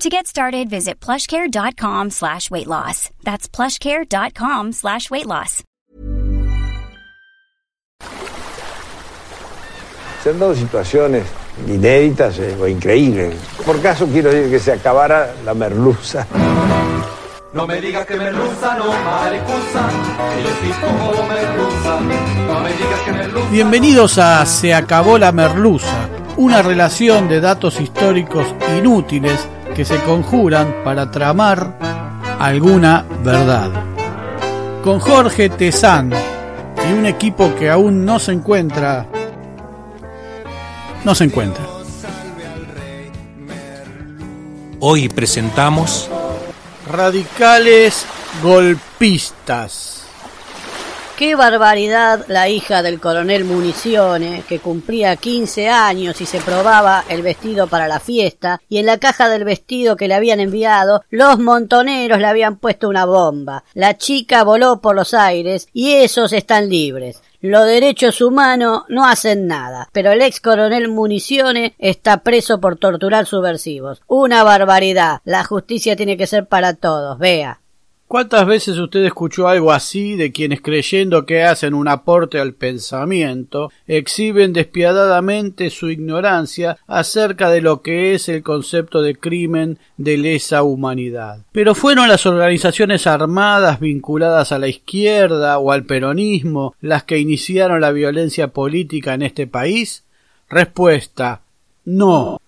To get started, visit plushcare.com slash weight loss. That's plushcare.com slash weight loss. Se han dado situaciones inéditas eh, o increíbles. Por caso quiero decir que se acabara la merluza. No me digas que merluza, no maricusa, que yo soy como merluza. No me digas que merluza. Bienvenidos a Se acabó la merluza, una relación de datos históricos inútiles que se conjuran para tramar alguna verdad. Con Jorge Tezán y un equipo que aún no se encuentra. No se encuentra. Hoy presentamos Radicales golpistas. Qué barbaridad la hija del coronel Munizione, que cumplía 15 años y se probaba el vestido para la fiesta, y en la caja del vestido que le habían enviado, los montoneros le habían puesto una bomba. La chica voló por los aires y esos están libres. Los derechos humanos no hacen nada, pero el ex coronel Munizione está preso por torturar subversivos. Una barbaridad. La justicia tiene que ser para todos. Vea. ¿Cuántas veces usted escuchó algo así de quienes creyendo que hacen un aporte al pensamiento exhiben despiadadamente su ignorancia acerca de lo que es el concepto de crimen de lesa humanidad? Pero fueron las organizaciones armadas vinculadas a la izquierda o al peronismo las que iniciaron la violencia política en este país? Respuesta no.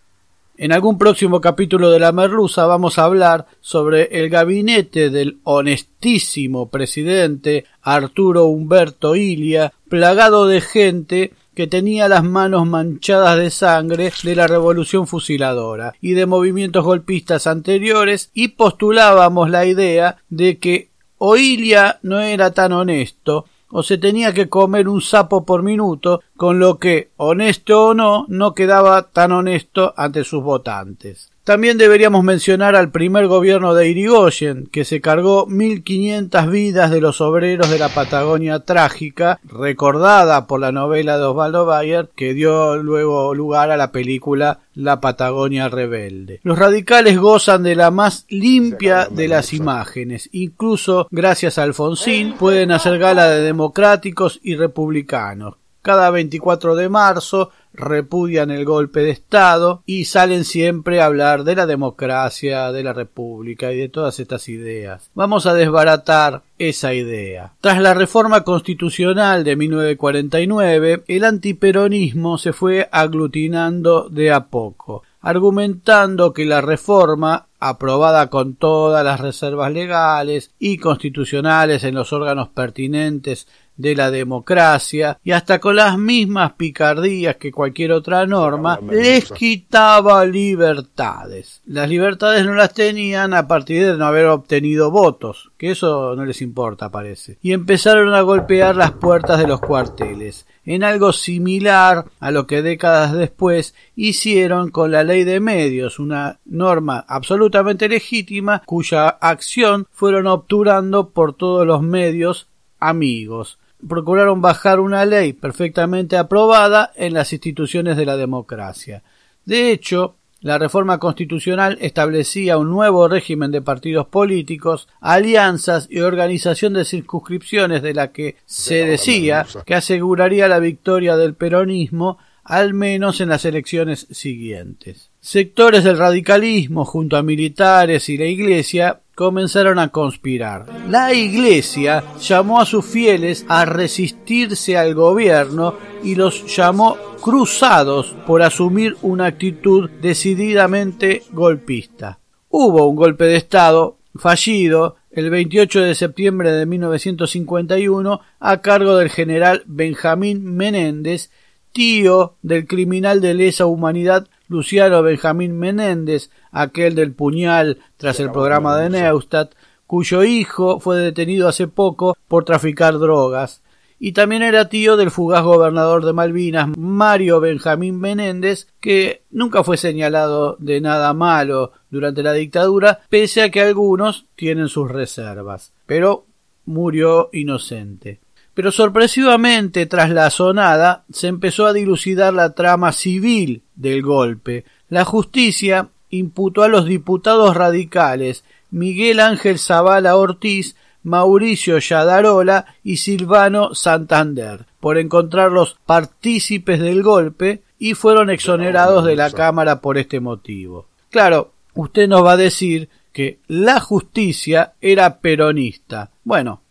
En algún próximo capítulo de La Merluza vamos a hablar sobre el gabinete del honestísimo presidente Arturo Humberto Ilia, plagado de gente que tenía las manos manchadas de sangre de la revolución fusiladora y de movimientos golpistas anteriores y postulábamos la idea de que Oilia no era tan honesto o se tenía que comer un sapo por minuto, con lo que, honesto o no, no quedaba tan honesto ante sus votantes. También deberíamos mencionar al primer gobierno de Irigoyen, que se cargó 1500 vidas de los obreros de la Patagonia trágica, recordada por la novela de Osvaldo Bayer, que dio luego lugar a la película La Patagonia Rebelde. Los radicales gozan de la más limpia de las imágenes, incluso gracias a Alfonsín pueden hacer gala de democráticos y republicanos. Cada 24 de marzo repudian el golpe de Estado y salen siempre a hablar de la democracia, de la república y de todas estas ideas. Vamos a desbaratar esa idea. Tras la reforma constitucional de 1949, el antiperonismo se fue aglutinando de a poco, argumentando que la reforma aprobada con todas las reservas legales y constitucionales en los órganos pertinentes de la democracia y hasta con las mismas picardías que cualquier otra norma les quitaba libertades. Las libertades no las tenían a partir de no haber obtenido votos, que eso no les importa parece, y empezaron a golpear las puertas de los cuarteles, en algo similar a lo que décadas después hicieron con la ley de medios, una norma absolutamente legítima cuya acción fueron obturando por todos los medios amigos. Procuraron bajar una ley perfectamente aprobada en las instituciones de la democracia. De hecho, la reforma constitucional establecía un nuevo régimen de partidos políticos, alianzas y organización de circunscripciones de la que se decía que aseguraría la victoria del peronismo al menos en las elecciones siguientes. Sectores del radicalismo junto a militares y la Iglesia comenzaron a conspirar. La Iglesia llamó a sus fieles a resistirse al gobierno y los llamó cruzados por asumir una actitud decididamente golpista. Hubo un golpe de Estado fallido el 28 de septiembre de 1951 a cargo del general Benjamín Menéndez, tío del criminal de lesa humanidad Luciano Benjamín Menéndez, aquel del puñal tras el programa de Neustadt, cuyo hijo fue detenido hace poco por traficar drogas, y también era tío del fugaz gobernador de Malvinas, Mario Benjamín Menéndez, que nunca fue señalado de nada malo durante la dictadura, pese a que algunos tienen sus reservas, pero murió inocente. Pero sorpresivamente, tras la sonada, se empezó a dilucidar la trama civil del golpe. La justicia imputó a los diputados radicales Miguel Ángel Zavala Ortiz, Mauricio Yadarola y Silvano Santander por encontrarlos partícipes del golpe y fueron exonerados de la Cámara por este motivo. Claro, usted nos va a decir que la justicia era peronista. Bueno,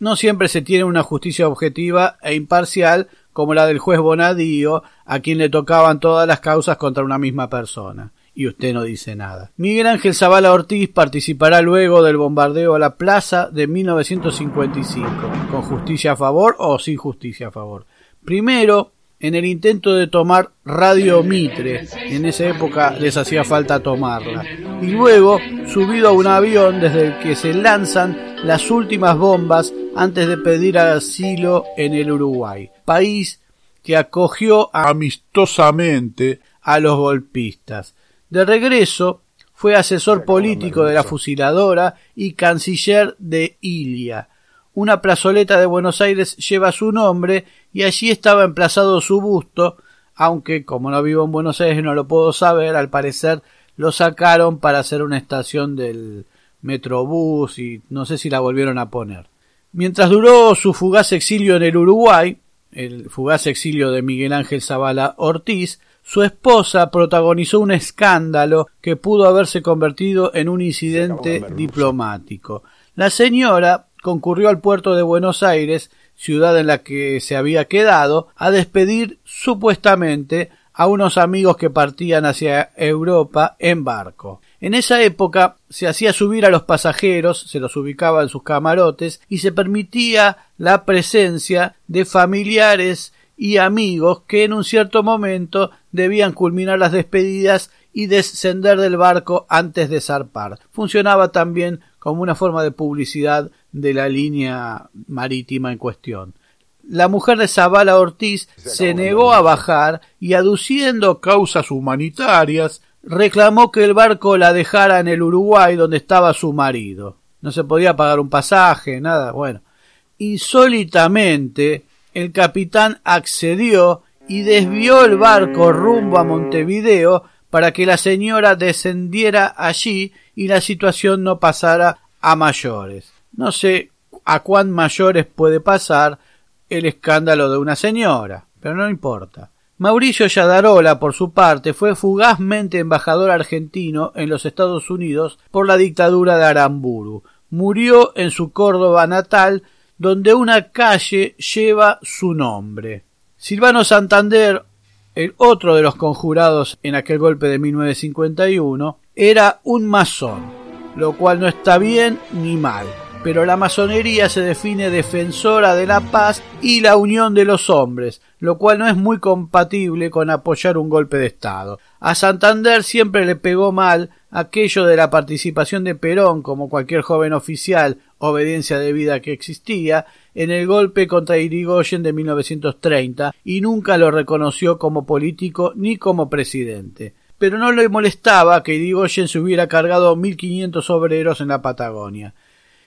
no siempre se tiene una justicia objetiva e imparcial como la del juez Bonadío, a quien le tocaban todas las causas contra una misma persona. Y usted no dice nada. Miguel Ángel Zavala Ortiz participará luego del bombardeo a la plaza de 1955, con justicia a favor o sin justicia a favor. Primero, en el intento de tomar Radio Mitre, en esa época les hacía falta tomarla, y luego subido a un avión desde el que se lanzan las últimas bombas antes de pedir asilo en el Uruguay, país que acogió amistosamente a los golpistas. De regreso, fue asesor político de la fusiladora y canciller de Ilia. Una plazoleta de Buenos Aires lleva su nombre y allí estaba emplazado su busto, aunque como no vivo en Buenos Aires no lo puedo saber, al parecer lo sacaron para hacer una estación del Metrobús y no sé si la volvieron a poner. Mientras duró su fugaz exilio en el Uruguay, el fugaz exilio de Miguel Ángel Zavala Ortiz, su esposa protagonizó un escándalo que pudo haberse convertido en un incidente diplomático. La señora concurrió al puerto de Buenos Aires, ciudad en la que se había quedado, a despedir supuestamente a unos amigos que partían hacia Europa en barco. En esa época se hacía subir a los pasajeros, se los ubicaba en sus camarotes y se permitía la presencia de familiares y amigos que en un cierto momento debían culminar las despedidas y descender del barco antes de zarpar. Funcionaba también como una forma de publicidad de la línea marítima en cuestión. La mujer de Zavala Ortiz se negó a bajar y aduciendo causas humanitarias reclamó que el barco la dejara en el Uruguay donde estaba su marido. No se podía pagar un pasaje, nada, bueno. Insólitamente, el capitán accedió y desvió el barco rumbo a Montevideo para que la señora descendiera allí y la situación no pasara a mayores. No sé a cuán mayores puede pasar el escándalo de una señora, pero no importa. Mauricio Yadarola, por su parte, fue fugazmente embajador argentino en los Estados Unidos por la dictadura de Aramburu. Murió en su Córdoba natal, donde una calle lleva su nombre. Silvano Santander, el otro de los conjurados en aquel golpe de 1951, era un masón, lo cual no está bien ni mal pero la masonería se define defensora de la paz y la unión de los hombres, lo cual no es muy compatible con apoyar un golpe de Estado. A Santander siempre le pegó mal aquello de la participación de Perón, como cualquier joven oficial, obediencia debida que existía, en el golpe contra Irigoyen de 1930, y nunca lo reconoció como político ni como presidente pero no le molestaba que Irigoyen se hubiera cargado 1500 obreros en la Patagonia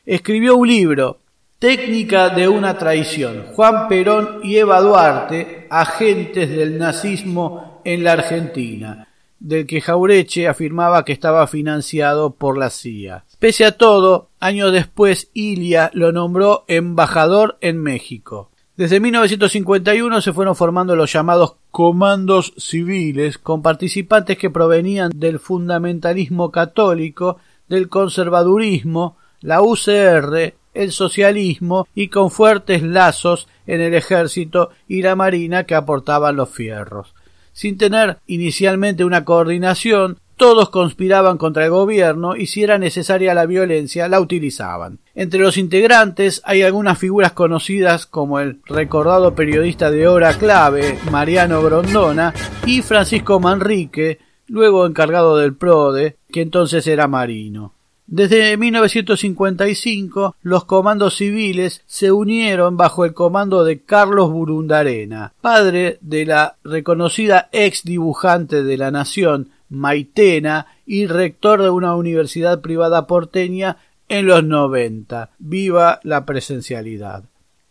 escribió un libro Técnica de una traición. Juan Perón y Eva Duarte, agentes del nazismo en la Argentina, del que Jaureche afirmaba que estaba financiado por la CIA. Pese a todo, años después Ilia lo nombró embajador en México. Desde 1951 se fueron formando los llamados comandos civiles, con participantes que provenían del fundamentalismo católico, del conservadurismo, la UCR, el socialismo y con fuertes lazos en el ejército y la marina que aportaban los fierros. Sin tener inicialmente una coordinación, todos conspiraban contra el gobierno y si era necesaria la violencia la utilizaban. Entre los integrantes hay algunas figuras conocidas como el recordado periodista de hora clave Mariano Grondona y Francisco Manrique, luego encargado del PRODE, que entonces era marino. Desde 1955 los comandos civiles se unieron bajo el comando de Carlos Burundarena, padre de la reconocida ex dibujante de la Nación Maitena y rector de una universidad privada porteña en los 90. Viva la presencialidad.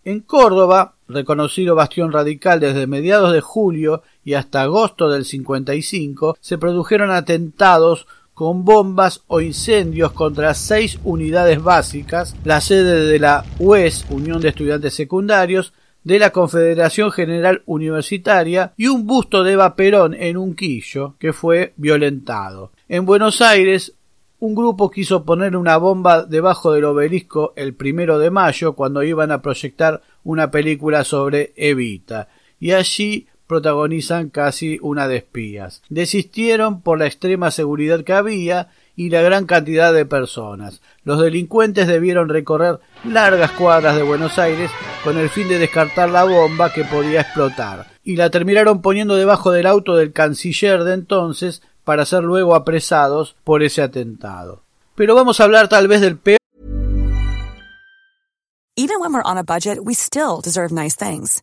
En Córdoba, reconocido bastión radical desde mediados de julio y hasta agosto del 55, se produjeron atentados con bombas o incendios contra seis unidades básicas, la sede de la UES, Unión de Estudiantes Secundarios, de la Confederación General Universitaria y un busto de Eva Perón en Unquillo, que fue violentado. En Buenos Aires, un grupo quiso poner una bomba debajo del obelisco el primero de mayo cuando iban a proyectar una película sobre Evita, y allí protagonizan casi una de espías. Desistieron por la extrema seguridad que había y la gran cantidad de personas. Los delincuentes debieron recorrer largas cuadras de Buenos Aires con el fin de descartar la bomba que podía explotar, y la terminaron poniendo debajo del auto del canciller de entonces para ser luego apresados por ese atentado. Pero vamos a hablar tal vez del peor Even when we're on a budget, we still deserve nice things.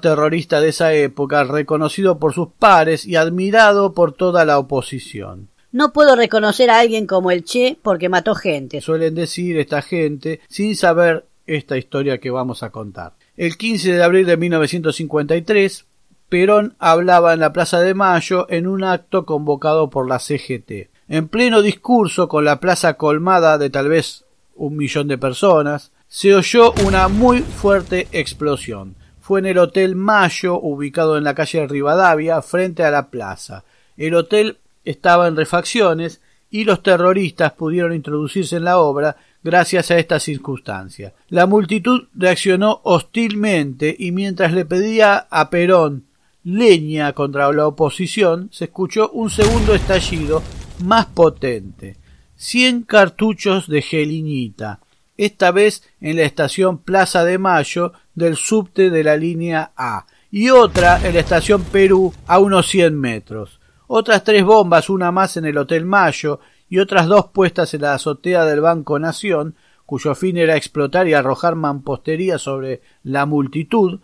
Terrorista de esa época, reconocido por sus pares y admirado por toda la oposición. No puedo reconocer a alguien como el Che porque mató gente. Suelen decir esta gente sin saber esta historia que vamos a contar. El 15 de abril de 1953, Perón hablaba en la Plaza de Mayo en un acto convocado por la CGT. En pleno discurso, con la plaza colmada de tal vez un millón de personas, se oyó una muy fuerte explosión. Fue en el Hotel Mayo, ubicado en la calle Rivadavia, frente a la plaza. El hotel estaba en refacciones y los terroristas pudieron introducirse en la obra gracias a esta circunstancia. La multitud reaccionó hostilmente y mientras le pedía a Perón leña contra la oposición, se escuchó un segundo estallido más potente. Cien cartuchos de geliñita, esta vez en la estación Plaza de Mayo del subte de la línea A, y otra en la estación Perú a unos cien metros otras tres bombas, una más en el Hotel Mayo y otras dos puestas en la azotea del Banco Nación, cuyo fin era explotar y arrojar mampostería sobre la multitud,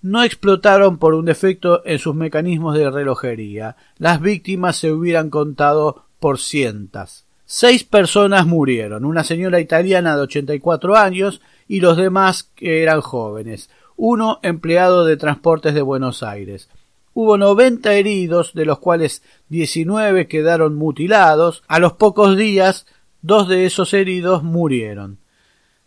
no explotaron por un defecto en sus mecanismos de relojería. Las víctimas se hubieran contado por cientas. Seis personas murieron, una señora italiana de 84 años y los demás que eran jóvenes, uno empleado de transportes de Buenos Aires. Hubo noventa heridos, de los cuales diecinueve quedaron mutilados. A los pocos días, dos de esos heridos murieron.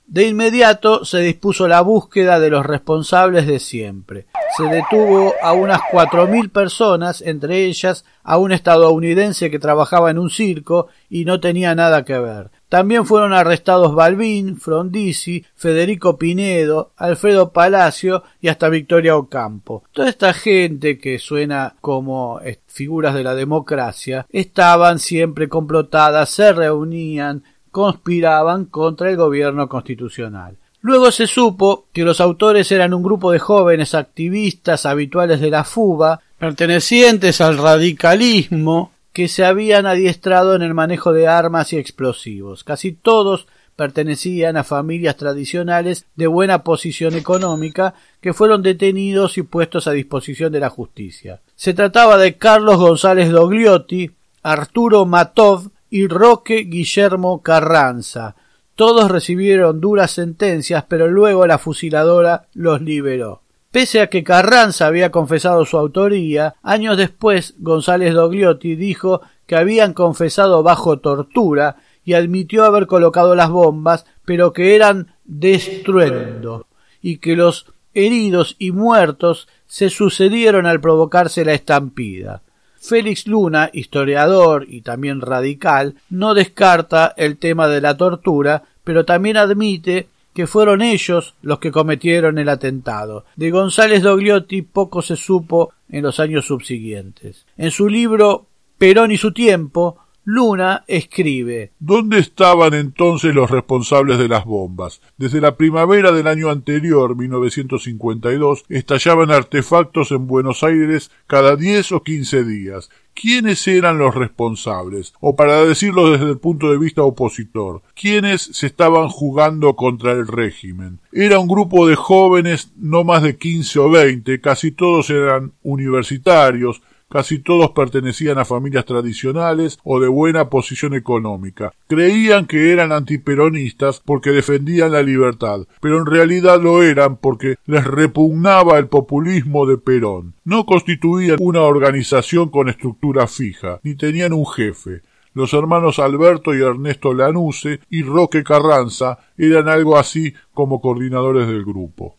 De inmediato se dispuso la búsqueda de los responsables de siempre. Se detuvo a unas cuatro mil personas, entre ellas a un estadounidense que trabajaba en un circo y no tenía nada que ver. También fueron arrestados Balbín, Frondizi, Federico Pinedo, Alfredo Palacio y hasta Victoria Ocampo. Toda esta gente que suena como figuras de la democracia estaban siempre complotadas, se reunían, conspiraban contra el gobierno constitucional. Luego se supo que los autores eran un grupo de jóvenes activistas habituales de la FUBA, pertenecientes al radicalismo, que se habían adiestrado en el manejo de armas y explosivos. Casi todos pertenecían a familias tradicionales de buena posición económica que fueron detenidos y puestos a disposición de la justicia. Se trataba de Carlos González Dogliotti, Arturo Matov, y Roque Guillermo Carranza. Todos recibieron duras sentencias, pero luego la fusiladora los liberó. Pese a que Carranza había confesado su autoría, años después González Dogliotti dijo que habían confesado bajo tortura y admitió haber colocado las bombas, pero que eran destruendo y que los heridos y muertos se sucedieron al provocarse la estampida. Félix Luna, historiador y también radical, no descarta el tema de la tortura, pero también admite que fueron ellos los que cometieron el atentado. De González Dogliotti poco se supo en los años subsiguientes. En su libro Perón y su tiempo, Luna escribe ¿Dónde estaban entonces los responsables de las bombas? Desde la primavera del año anterior, 1952, estallaban artefactos en Buenos Aires cada diez o quince días. ¿Quiénes eran los responsables? O para decirlo desde el punto de vista opositor, ¿quiénes se estaban jugando contra el régimen? Era un grupo de jóvenes, no más de quince o veinte, casi todos eran universitarios, Casi todos pertenecían a familias tradicionales o de buena posición económica. Creían que eran antiperonistas porque defendían la libertad, pero en realidad lo eran porque les repugnaba el populismo de Perón. No constituían una organización con estructura fija, ni tenían un jefe. Los hermanos Alberto y Ernesto Lanuse y Roque Carranza eran algo así como coordinadores del grupo.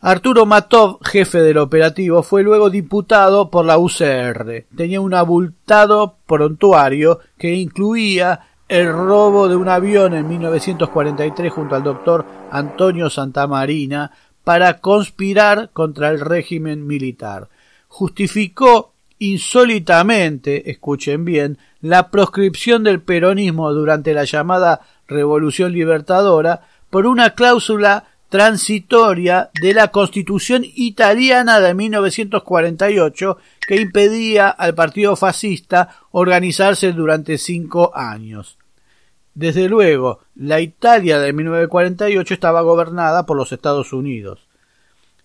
Arturo Matov, jefe del operativo, fue luego diputado por la UCR. Tenía un abultado prontuario que incluía el robo de un avión en 1943 junto al doctor Antonio Santamarina para conspirar contra el régimen militar. Justificó insólitamente, escuchen bien, la proscripción del peronismo durante la llamada Revolución Libertadora por una cláusula transitoria de la Constitución italiana de 1948 que impedía al partido fascista organizarse durante cinco años. Desde luego, la Italia de 1948 estaba gobernada por los Estados Unidos.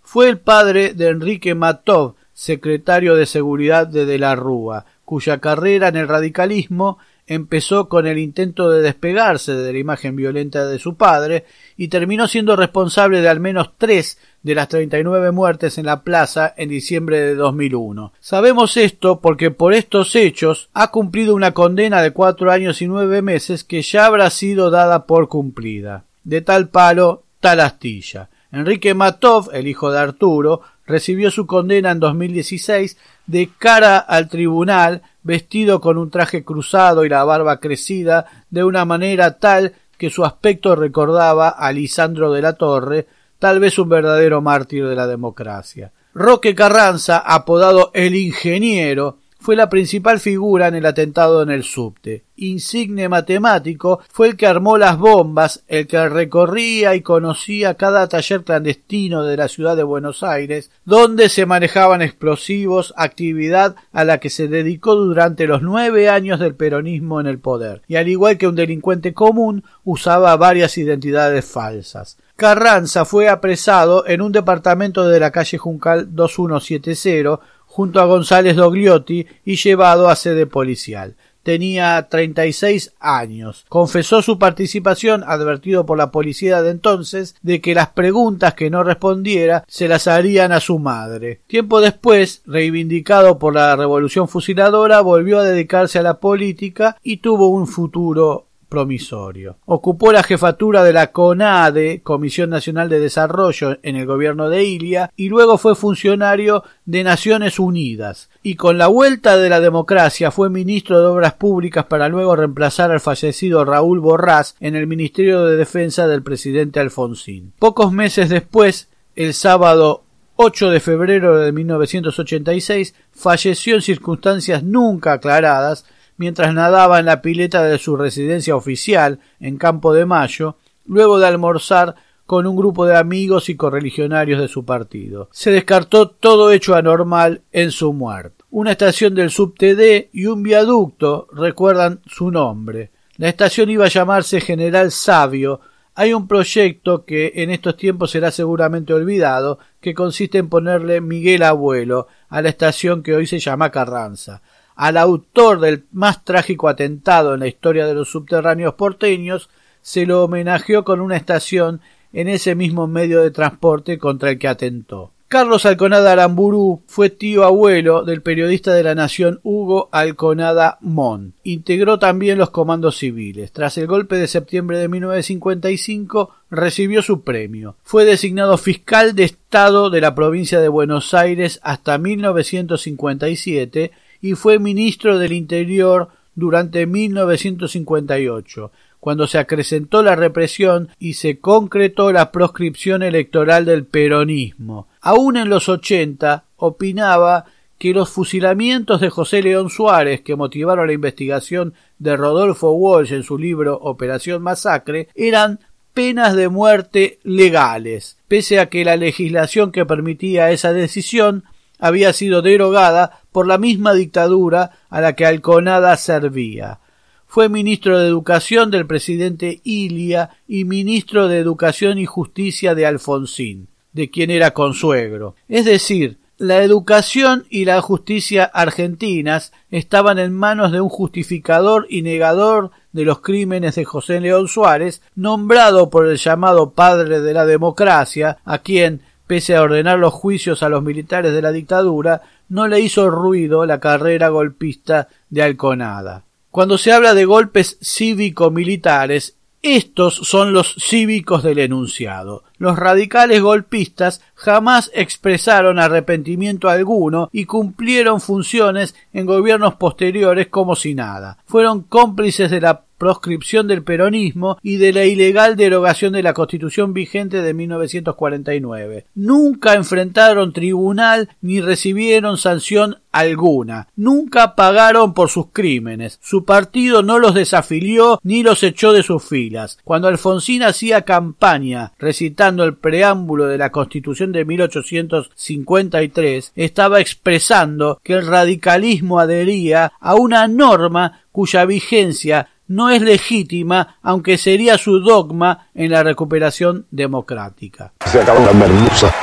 Fue el padre de Enrique Matov, secretario de Seguridad de De la Rúa, cuya carrera en el radicalismo empezó con el intento de despegarse de la imagen violenta de su padre y terminó siendo responsable de al menos tres de las 39 muertes en la plaza en diciembre de 2001. Sabemos esto porque por estos hechos ha cumplido una condena de cuatro años y nueve meses que ya habrá sido dada por cumplida. De tal palo, tal astilla. Enrique Matov, el hijo de Arturo, recibió su condena en 2016 de cara al tribunal vestido con un traje cruzado y la barba crecida de una manera tal que su aspecto recordaba a Lisandro de la Torre, tal vez un verdadero mártir de la democracia. Roque Carranza, apodado el ingeniero, fue la principal figura en el atentado en el subte. Insigne matemático, fue el que armó las bombas, el que recorría y conocía cada taller clandestino de la ciudad de Buenos Aires, donde se manejaban explosivos, actividad a la que se dedicó durante los nueve años del peronismo en el poder, y al igual que un delincuente común, usaba varias identidades falsas. Carranza fue apresado en un departamento de la calle Juncal 2170 junto a González Dogliotti y llevado a sede policial. Tenía treinta y seis años. Confesó su participación, advertido por la policía de entonces, de que las preguntas que no respondiera se las harían a su madre. Tiempo después, reivindicado por la revolución fusiladora, volvió a dedicarse a la política y tuvo un futuro promisorio. Ocupó la jefatura de la CONADE, Comisión Nacional de Desarrollo, en el gobierno de Ilia, y luego fue funcionario de Naciones Unidas. Y con la vuelta de la democracia fue ministro de Obras Públicas para luego reemplazar al fallecido Raúl Borrás en el Ministerio de Defensa del presidente Alfonsín. Pocos meses después, el sábado 8 de febrero de 1986, falleció en circunstancias nunca aclaradas mientras nadaba en la pileta de su residencia oficial en Campo de Mayo, luego de almorzar con un grupo de amigos y correligionarios de su partido. Se descartó todo hecho anormal en su muerte. Una estación del subte y un viaducto recuerdan su nombre. La estación iba a llamarse General Sabio. Hay un proyecto que en estos tiempos será seguramente olvidado, que consiste en ponerle Miguel Abuelo a la estación que hoy se llama Carranza al autor del más trágico atentado en la historia de los subterráneos porteños, se lo homenajeó con una estación en ese mismo medio de transporte contra el que atentó. Carlos Alconada Aramburú fue tío abuelo del periodista de la Nación Hugo Alconada Mon. Integró también los comandos civiles. Tras el golpe de septiembre de 1955 recibió su premio. Fue designado fiscal de Estado de la provincia de Buenos Aires hasta 1957 y fue ministro del Interior durante 1958, cuando se acrecentó la represión y se concretó la proscripción electoral del peronismo. Aún en los ochenta opinaba que los fusilamientos de José León Suárez, que motivaron la investigación de Rodolfo Walsh en su libro Operación Masacre, eran penas de muerte legales, pese a que la legislación que permitía esa decisión había sido derogada por la misma dictadura a la que Alconada servía. Fue ministro de Educación del presidente Ilia y ministro de Educación y Justicia de Alfonsín, de quien era consuegro. Es decir, la educación y la justicia argentinas estaban en manos de un justificador y negador de los crímenes de José León Suárez, nombrado por el llamado padre de la democracia, a quien pese a ordenar los juicios a los militares de la dictadura, no le hizo ruido la carrera golpista de Alconada. Cuando se habla de golpes cívico-militares, estos son los cívicos del enunciado. Los radicales golpistas jamás expresaron arrepentimiento alguno y cumplieron funciones en gobiernos posteriores como si nada. Fueron cómplices de la proscripción del peronismo y de la ilegal derogación de la constitución vigente de 1949. Nunca enfrentaron tribunal ni recibieron sanción alguna. Nunca pagaron por sus crímenes. Su partido no los desafilió ni los echó de sus filas. Cuando Alfonsín hacía campaña recitando el preámbulo de la Constitución de 1853, estaba expresando que el radicalismo adhería a una norma cuya vigencia no es legítima, aunque sería su dogma en la recuperación democrática. Se acabó la merluza.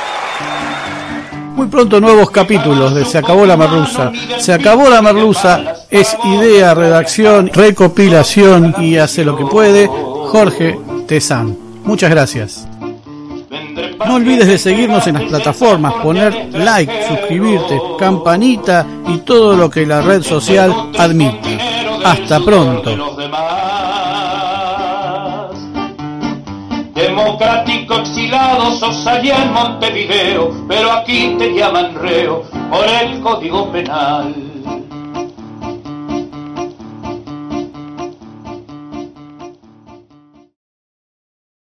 Muy pronto nuevos capítulos de Se acabó la merluza. Se acabó la merluza es idea, redacción, recopilación y hace lo que puede Jorge Tezán. Muchas gracias. No olvides de seguirnos en las plataformas, poner like, suscribirte, campanita y todo lo que la red social admite. Hasta pronto. Democrático exilado sos allá en Montevideo, pero aquí te llaman reo por el Código Penal.